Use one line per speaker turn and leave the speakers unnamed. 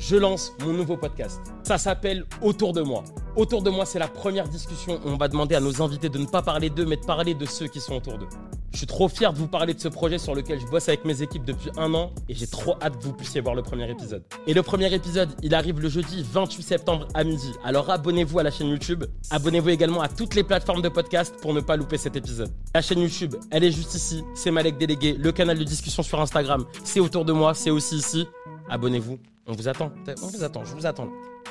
je lance mon nouveau podcast. Ça s'appelle Autour de moi. Autour de moi, c'est la première discussion où on va demander à nos invités de ne pas parler d'eux, mais de parler de ceux qui sont autour d'eux. Je suis trop fier de vous parler de ce projet sur lequel je bosse avec mes équipes depuis un an et j'ai trop hâte que vous puissiez voir le premier épisode. Et le premier épisode, il arrive le jeudi 28 septembre à midi. Alors abonnez-vous à la chaîne YouTube. Abonnez-vous également à toutes les plateformes de podcast pour ne pas louper cet épisode. La chaîne YouTube, elle est juste ici. C'est Malek Délégué. Le canal de discussion sur Instagram, c'est autour de moi, c'est aussi ici. Abonnez-vous. On vous attend. On vous attend. Je vous attends.